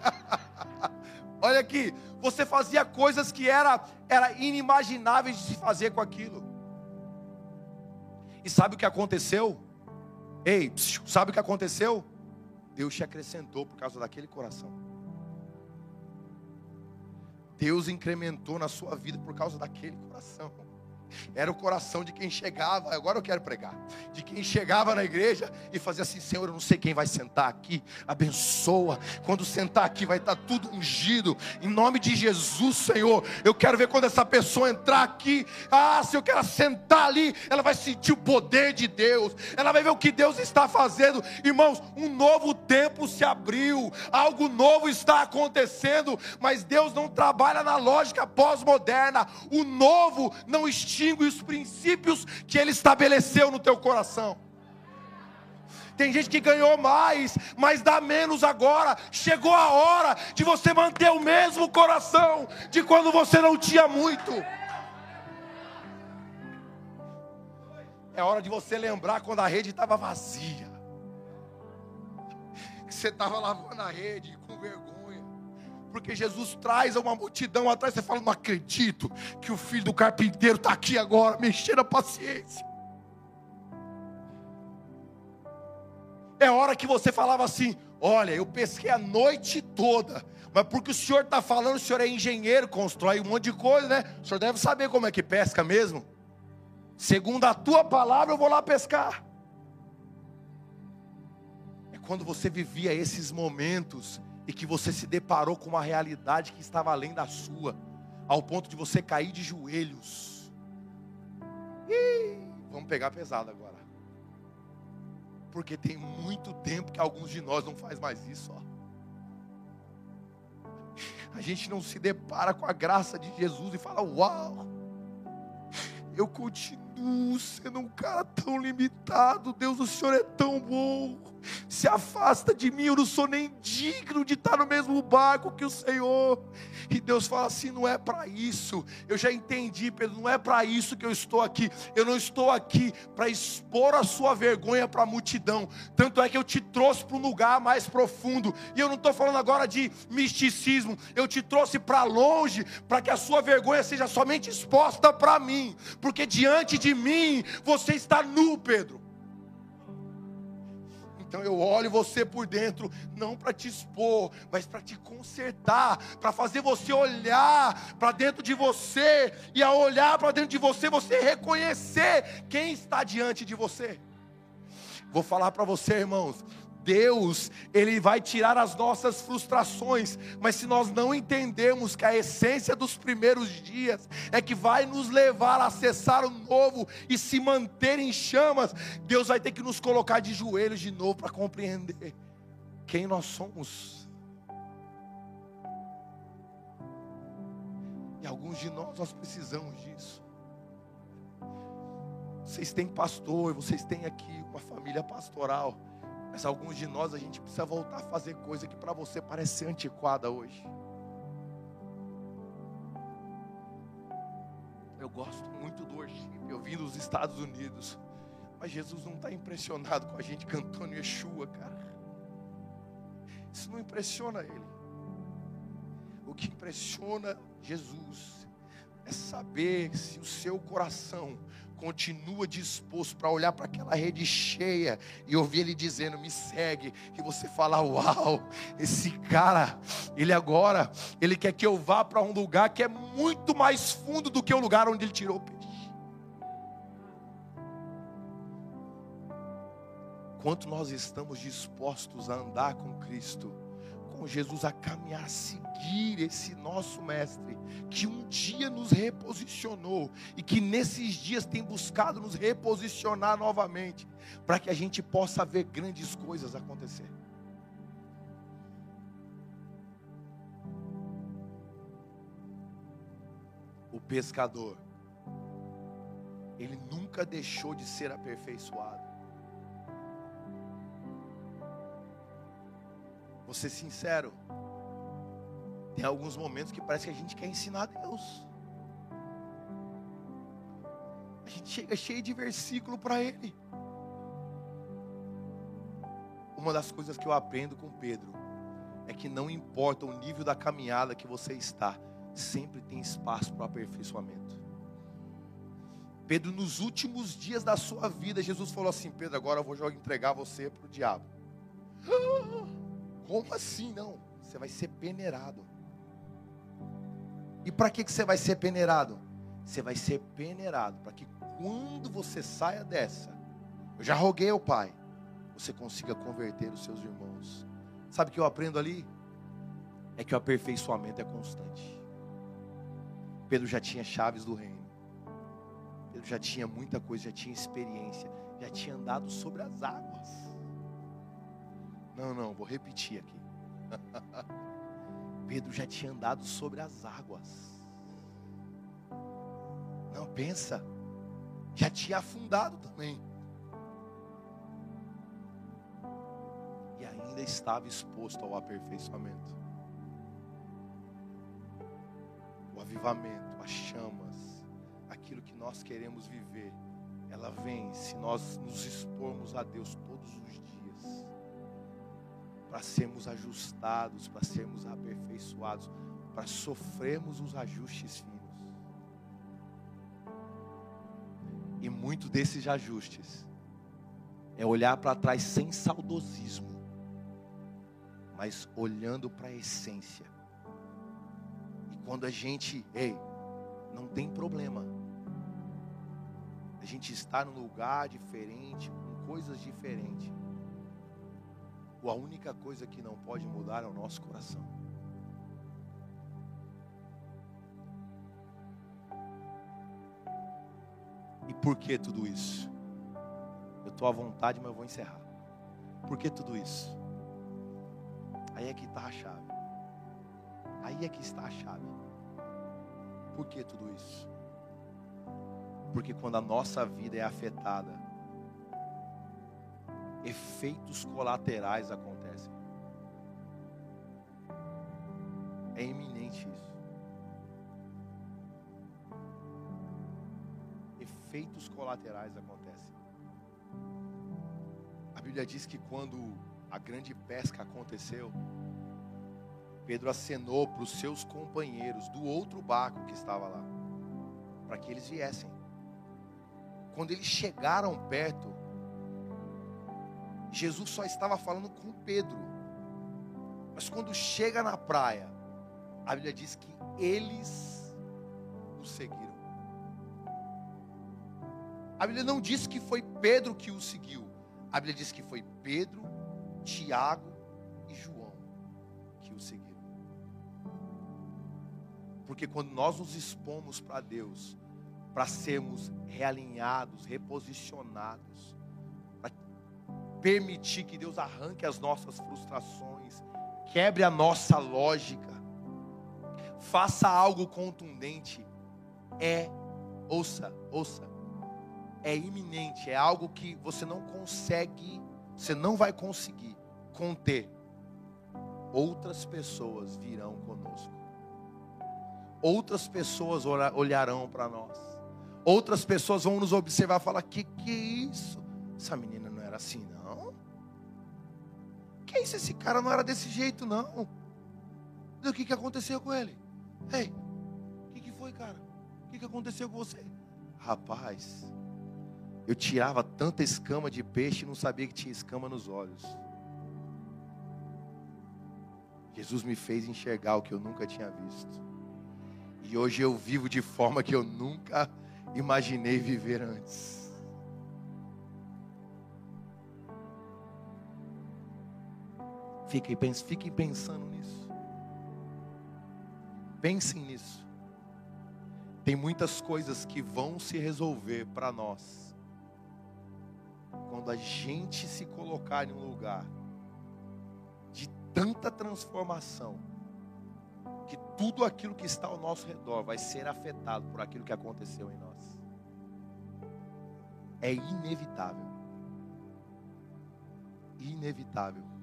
Olha aqui, você fazia coisas que era, era inimagináveis de se fazer com aquilo. E sabe o que aconteceu? Ei, sabe o que aconteceu? Deus te acrescentou por causa daquele coração. Deus incrementou na sua vida por causa daquele coração. Era o coração de quem chegava, agora eu quero pregar, de quem chegava na igreja e fazia assim: Senhor, eu não sei quem vai sentar aqui, abençoa. Quando sentar aqui vai estar tudo ungido, em nome de Jesus, Senhor. Eu quero ver quando essa pessoa entrar aqui, ah, se eu quero sentar ali, ela vai sentir o poder de Deus, ela vai ver o que Deus está fazendo, irmãos. Um novo tempo se abriu, algo novo está acontecendo, mas Deus não trabalha na lógica pós-moderna, o novo não extingue extingue os princípios que Ele estabeleceu no teu coração. Tem gente que ganhou mais, mas dá menos agora. Chegou a hora de você manter o mesmo coração de quando você não tinha muito. É hora de você lembrar quando a rede estava vazia. Que você estava lavando a rede com vergonha porque Jesus traz uma multidão atrás. Você fala, não acredito que o filho do carpinteiro está aqui agora, mexendo a paciência. É hora que você falava assim: olha, eu pesquei a noite toda, mas porque o senhor está falando, o senhor é engenheiro, constrói um monte de coisa, né? O senhor deve saber como é que pesca mesmo. Segundo a tua palavra, eu vou lá pescar. É quando você vivia esses momentos e que você se deparou com uma realidade que estava além da sua, ao ponto de você cair de joelhos. Ih, vamos pegar pesado agora. Porque tem muito tempo que alguns de nós não faz mais isso, ó. A gente não se depara com a graça de Jesus e fala: "Uau! Eu continuo sendo um cara tão limitado. Deus, o Senhor é tão bom. Se afasta de mim, eu não sou nem digno de estar no mesmo barco que o Senhor. E Deus fala assim: não é para isso. Eu já entendi, Pedro, não é para isso que eu estou aqui. Eu não estou aqui para expor a sua vergonha para a multidão. Tanto é que eu te trouxe para um lugar mais profundo. E eu não estou falando agora de misticismo. Eu te trouxe para longe, para que a sua vergonha seja somente exposta para mim. Porque diante de mim você está nu, Pedro. Então eu olho você por dentro, não para te expor, mas para te consertar, para fazer você olhar para dentro de você, e ao olhar para dentro de você, você reconhecer quem está diante de você. Vou falar para você, irmãos, Deus, Ele vai tirar as nossas frustrações, mas se nós não entendemos que a essência dos primeiros dias é que vai nos levar a acessar o novo e se manter em chamas, Deus vai ter que nos colocar de joelhos de novo para compreender quem nós somos. E alguns de nós, nós precisamos disso. Vocês têm pastor, vocês têm aqui uma família pastoral. Mas alguns de nós a gente precisa voltar a fazer coisa que para você parece antiquada hoje. Eu gosto muito do worship, eu vim dos Estados Unidos. Mas Jesus não está impressionado com a gente cantando Yeshua, cara. Isso não impressiona ele. O que impressiona Jesus é saber se o seu coração continua disposto para olhar para aquela rede cheia e ouvir ele dizendo: Me segue. E você fala: Uau, esse cara, ele agora, ele quer que eu vá para um lugar que é muito mais fundo do que o lugar onde ele tirou o peixe. Quanto nós estamos dispostos a andar com Cristo com Jesus, a caminhar, a seguir esse nosso Mestre, que um dia nos reposicionou e que nesses dias tem buscado nos reposicionar novamente, para que a gente possa ver grandes coisas acontecer. O pescador, ele nunca deixou de ser aperfeiçoado. Vou ser sincero. Tem alguns momentos que parece que a gente quer ensinar a Deus. A gente chega cheio de versículo para Ele. Uma das coisas que eu aprendo com Pedro é que não importa o nível da caminhada que você está, sempre tem espaço para aperfeiçoamento. Pedro, nos últimos dias da sua vida, Jesus falou assim: Pedro, agora eu vou entregar você para o diabo. Como assim não? Você vai ser peneirado. E para que, que você vai ser peneirado? Você vai ser peneirado para que quando você saia dessa, eu já roguei ao Pai, você consiga converter os seus irmãos. Sabe o que eu aprendo ali? É que o aperfeiçoamento é constante. Pedro já tinha chaves do reino. Pedro já tinha muita coisa, já tinha experiência, já tinha andado sobre as águas. Não, não, vou repetir aqui. Pedro já tinha andado sobre as águas. Não, pensa. Já tinha afundado também. E ainda estava exposto ao aperfeiçoamento. O avivamento, as chamas, aquilo que nós queremos viver, ela vem se nós nos expormos a Deus todos os dias para sermos ajustados, para sermos aperfeiçoados, para sofrermos os ajustes finos. E muito desses ajustes é olhar para trás sem saudosismo, mas olhando para a essência. E quando a gente, ei, não tem problema. A gente está num lugar diferente, com coisas diferentes a única coisa que não pode mudar é o nosso coração. E por que tudo isso? Eu estou à vontade, mas eu vou encerrar. Por que tudo isso? Aí é que está a chave. Aí é que está a chave. Por que tudo isso? Porque quando a nossa vida é afetada, efeitos colaterais acontecem. É iminente isso. Efeitos colaterais acontecem. A Bíblia diz que quando a grande pesca aconteceu, Pedro acenou para os seus companheiros do outro barco que estava lá, para que eles viessem. Quando eles chegaram perto, Jesus só estava falando com Pedro. Mas quando chega na praia, a Bíblia diz que eles o seguiram. A Bíblia não diz que foi Pedro que o seguiu. A Bíblia diz que foi Pedro, Tiago e João que o seguiram. Porque quando nós nos expomos para Deus, para sermos realinhados, reposicionados, permitir que Deus arranque as nossas frustrações, quebre a nossa lógica, faça algo contundente, é, ouça, ouça, é iminente, é algo que você não consegue, você não vai conseguir conter. Outras pessoas virão conosco outras pessoas olharão para nós. Outras pessoas vão nos observar e falar: que que é isso? Essa menina não era assim, não. Que é isso? Esse cara não era desse jeito, não. O que, que aconteceu com ele? Ei, o que, que foi, cara? O que, que aconteceu com você? Rapaz, eu tirava tanta escama de peixe e não sabia que tinha escama nos olhos. Jesus me fez enxergar o que eu nunca tinha visto. E hoje eu vivo de forma que eu nunca imaginei viver antes. Fiquem, fiquem pensando nisso. Pensem nisso. Tem muitas coisas que vão se resolver para nós quando a gente se colocar em um lugar de tanta transformação que tudo aquilo que está ao nosso redor vai ser afetado por aquilo que aconteceu em nós. É inevitável. Inevitável.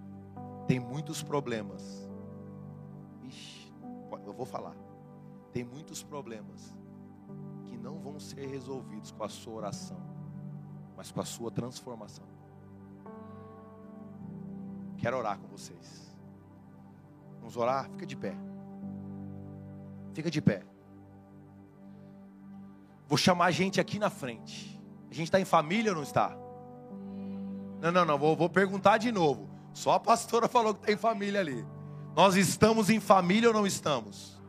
Tem muitos problemas. Ixi, eu vou falar. Tem muitos problemas que não vão ser resolvidos com a sua oração, mas com a sua transformação. Quero orar com vocês. Vamos orar? Fica de pé. Fica de pé. Vou chamar a gente aqui na frente. A gente está em família ou não está? Não, não, não. Vou, vou perguntar de novo. Só a pastora falou que está em família ali. Nós estamos em família ou não estamos?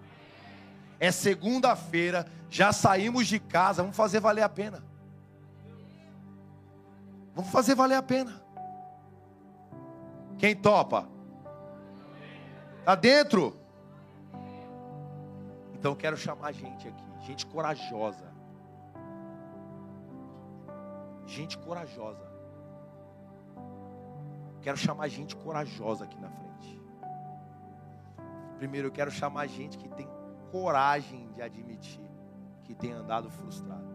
É segunda-feira, já saímos de casa. Vamos fazer valer a pena. Vamos fazer valer a pena. Quem topa? Está dentro? Então quero chamar gente aqui, gente corajosa. Gente corajosa. Quero chamar gente corajosa aqui na frente. Primeiro eu quero chamar gente que tem coragem de admitir que tem andado frustrado.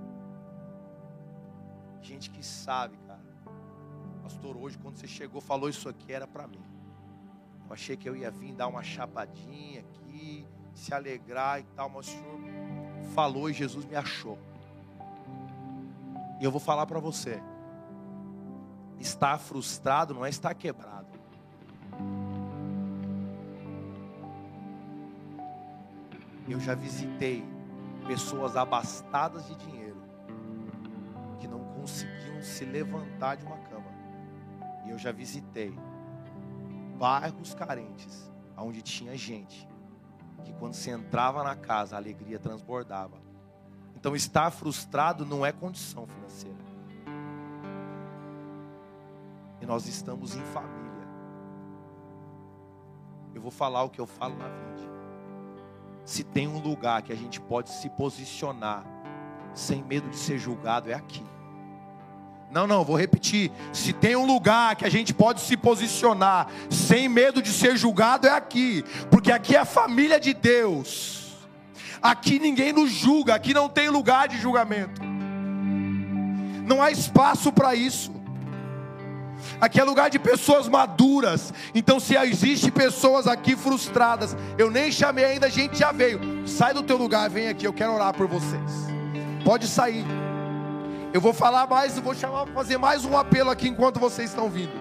Gente que sabe, cara. Pastor, hoje quando você chegou falou isso aqui era para mim. Eu achei que eu ia vir dar uma chapadinha aqui, se alegrar e tal, mas o Senhor falou e Jesus me achou. E eu vou falar para você: estar frustrado não é estar quebrado. Eu já visitei pessoas abastadas de dinheiro que não conseguiam se levantar de uma cama. E eu já visitei bairros carentes onde tinha gente que quando se entrava na casa, a alegria transbordava. Então, estar frustrado não é condição financeira. Nós estamos em família. Eu vou falar o que eu falo na vida. Se tem um lugar que a gente pode se posicionar sem medo de ser julgado, é aqui. Não, não, vou repetir. Se tem um lugar que a gente pode se posicionar sem medo de ser julgado, é aqui, porque aqui é a família de Deus. Aqui ninguém nos julga, aqui não tem lugar de julgamento. Não há espaço para isso. Aqui é lugar de pessoas maduras. Então, se existe pessoas aqui frustradas, eu nem chamei ainda, a gente já veio. Sai do teu lugar, vem aqui, eu quero orar por vocês. Pode sair. Eu vou falar mais, vou chamar, fazer mais um apelo aqui enquanto vocês estão vindo.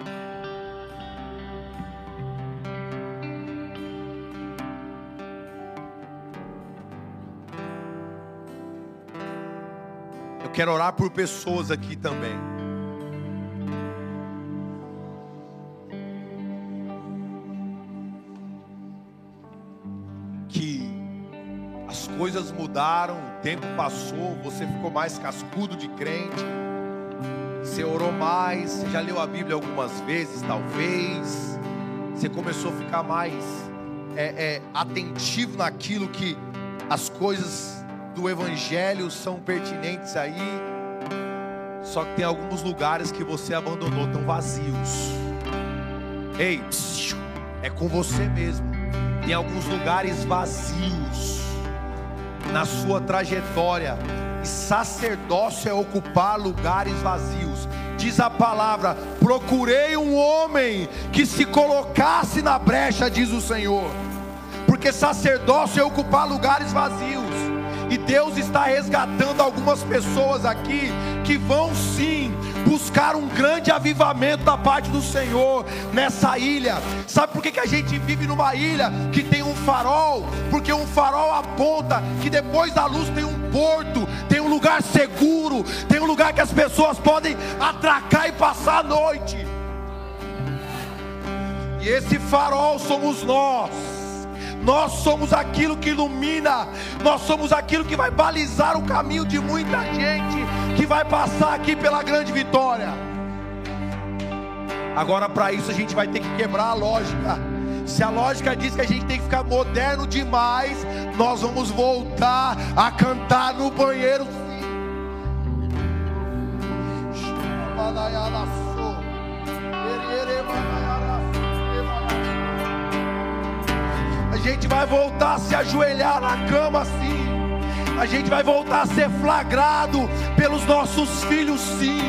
Eu quero orar por pessoas aqui também. Coisas mudaram, o tempo passou, você ficou mais cascudo de crente, você orou mais, você já leu a Bíblia algumas vezes, talvez, você começou a ficar mais é, é, atentivo naquilo que as coisas do Evangelho são pertinentes aí, só que tem alguns lugares que você abandonou, tão vazios. Ei, é com você mesmo. Tem alguns lugares vazios na sua trajetória. E sacerdócio é ocupar lugares vazios. Diz a palavra: procurei um homem que se colocasse na brecha, diz o Senhor. Porque sacerdócio é ocupar lugares vazios. E Deus está resgatando algumas pessoas aqui que vão sim buscar um grande avivamento da parte do Senhor nessa ilha. Sabe por que, que a gente vive numa ilha que tem um farol? Porque um farol aponta que depois da luz tem um porto, tem um lugar seguro, tem um lugar que as pessoas podem atracar e passar a noite. E esse farol somos nós. Nós somos aquilo que ilumina, nós somos aquilo que vai balizar o caminho de muita gente que vai passar aqui pela grande vitória. Agora, para isso, a gente vai ter que quebrar a lógica. Se a lógica diz que a gente tem que ficar moderno demais, nós vamos voltar a cantar no banheiro. A gente vai voltar a se ajoelhar na cama assim. A gente vai voltar a ser flagrado pelos nossos filhos, sim,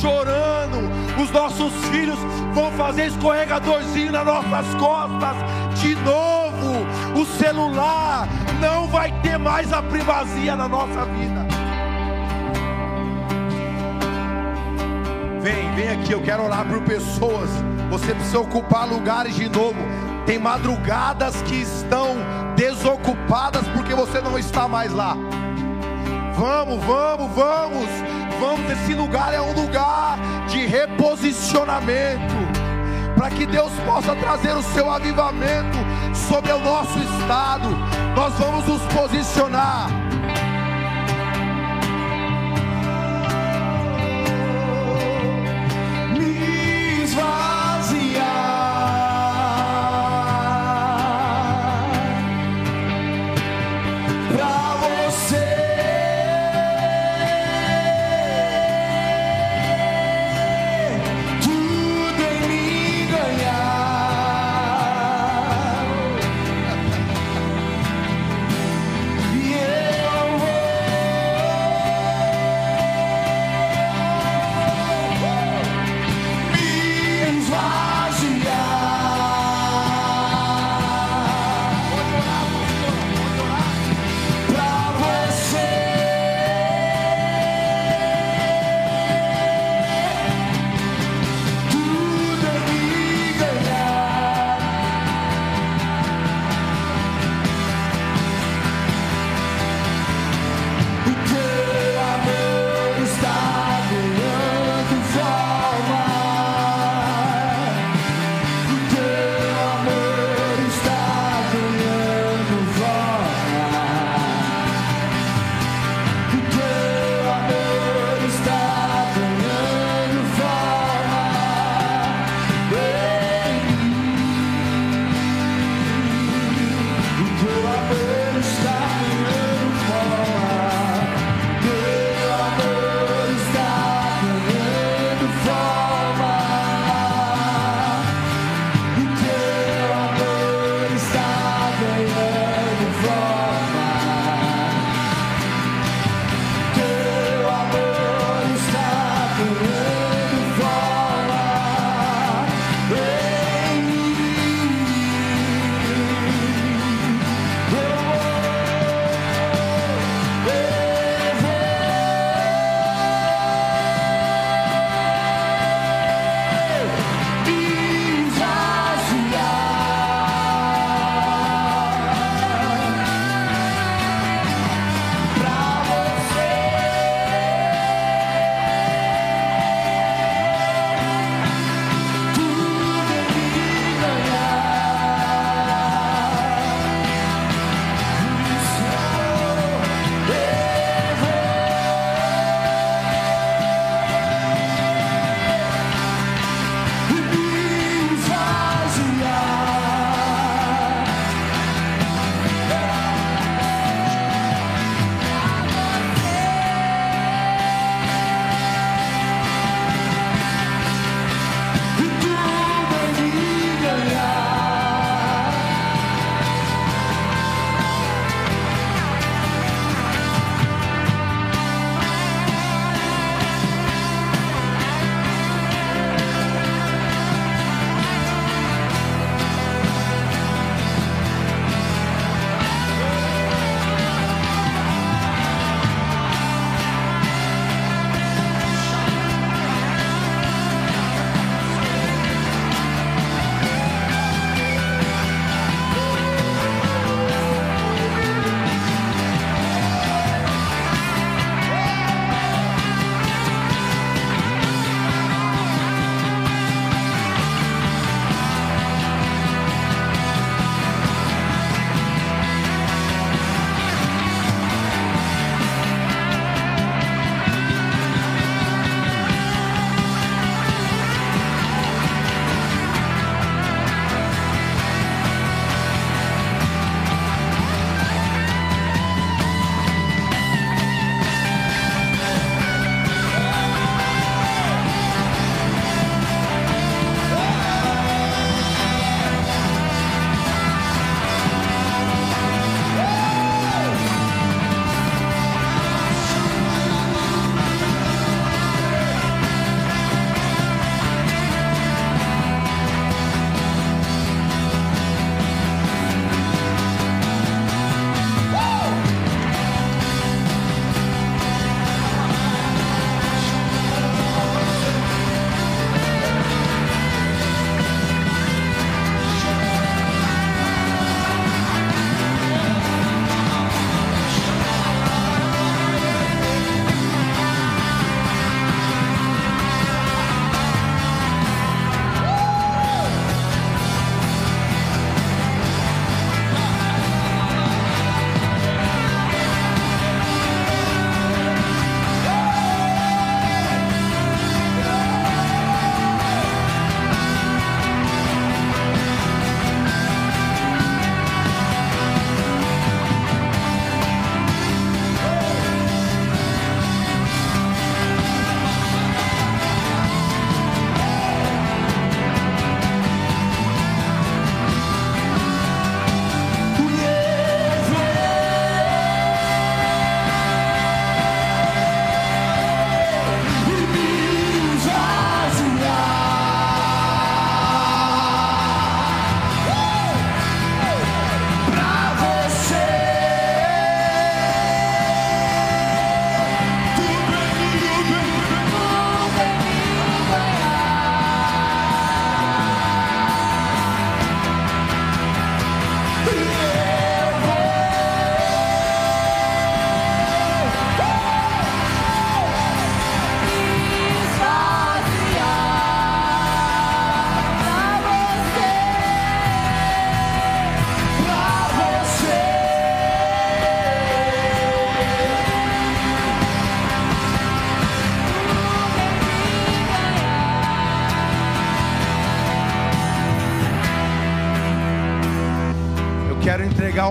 chorando. Os nossos filhos vão fazer escorregadorzinho nas nossas costas. De novo, o celular não vai ter mais a primazia na nossa vida. Vem, vem aqui, eu quero orar por pessoas. Você precisa ocupar lugares de novo. Tem madrugadas que estão desocupadas porque você não está mais lá. Vamos, vamos, vamos. Vamos, esse lugar é um lugar de reposicionamento. Para que Deus possa trazer o seu avivamento sobre o nosso estado. Nós vamos nos posicionar.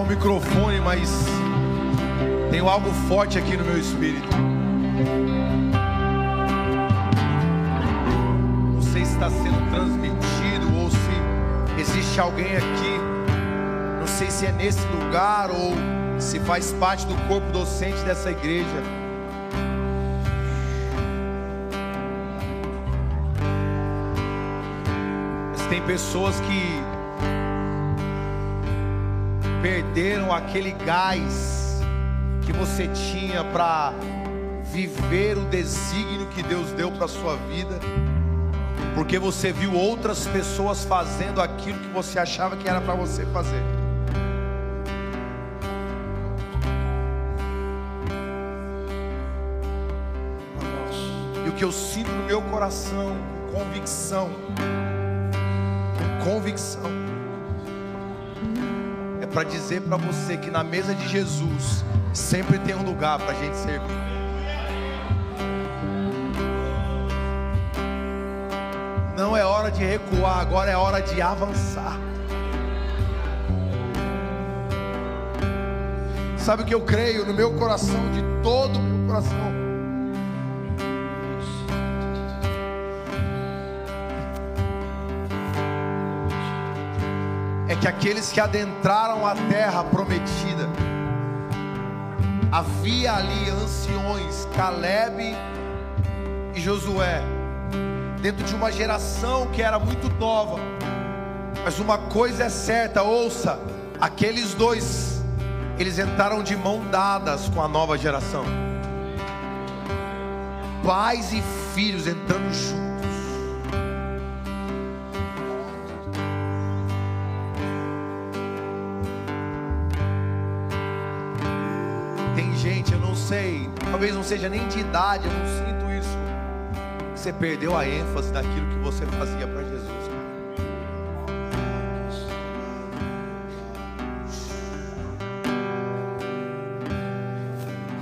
O microfone, mas tenho algo forte aqui no meu espírito. Não sei se está sendo transmitido ou se existe alguém aqui. Não sei se é nesse lugar ou se faz parte do corpo docente dessa igreja. Mas tem pessoas que perderam aquele gás que você tinha para viver o desígnio que Deus deu para sua vida, porque você viu outras pessoas fazendo aquilo que você achava que era para você fazer. E o que eu sinto no meu coração, convicção, convicção, para dizer para você que na mesa de Jesus sempre tem um lugar para a gente servir. Não é hora de recuar, agora é hora de avançar. Sabe o que eu creio no meu coração, de todo o meu coração? Que aqueles que adentraram a terra prometida, havia ali anciões, Caleb e Josué, dentro de uma geração que era muito nova, mas uma coisa é certa, ouça, aqueles dois, eles entraram de mão dadas com a nova geração, pais e filhos entrando juntos. Seja nem de idade, eu não sinto isso. Você perdeu a ênfase daquilo que você fazia para Jesus.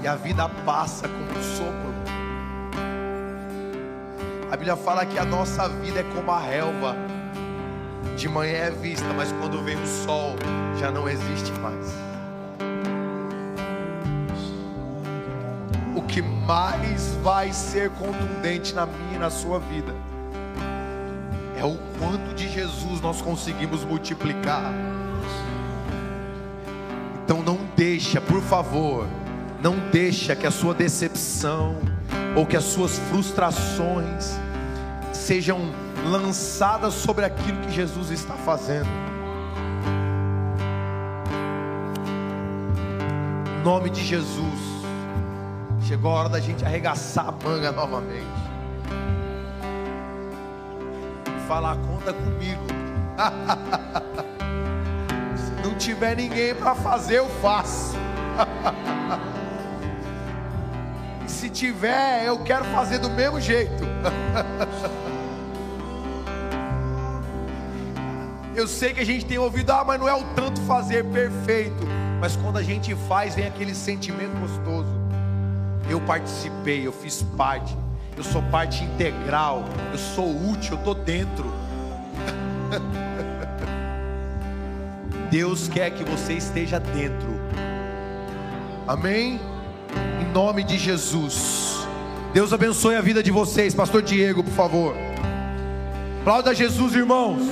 E a vida passa como um sopro. A Bíblia fala que a nossa vida é como a relva. De manhã é vista, mas quando vem o sol, já não existe mais. Que mais vai ser contundente na minha e na sua vida é o quanto de Jesus nós conseguimos multiplicar. Então não deixa, por favor, não deixa que a sua decepção ou que as suas frustrações sejam lançadas sobre aquilo que Jesus está fazendo. Em nome de Jesus. Chegou a hora da gente arregaçar a manga novamente. E falar, conta comigo. Se não tiver ninguém para fazer, eu faço. E se tiver, eu quero fazer do mesmo jeito. Eu sei que a gente tem ouvido, ah, mas não é o tanto fazer perfeito. Mas quando a gente faz, vem aquele sentimento gostoso. Eu participei, eu fiz parte, eu sou parte integral, eu sou útil, eu estou dentro. Deus quer que você esteja dentro. Amém? Em nome de Jesus. Deus abençoe a vida de vocês. Pastor Diego, por favor. Aplauda Jesus, irmãos.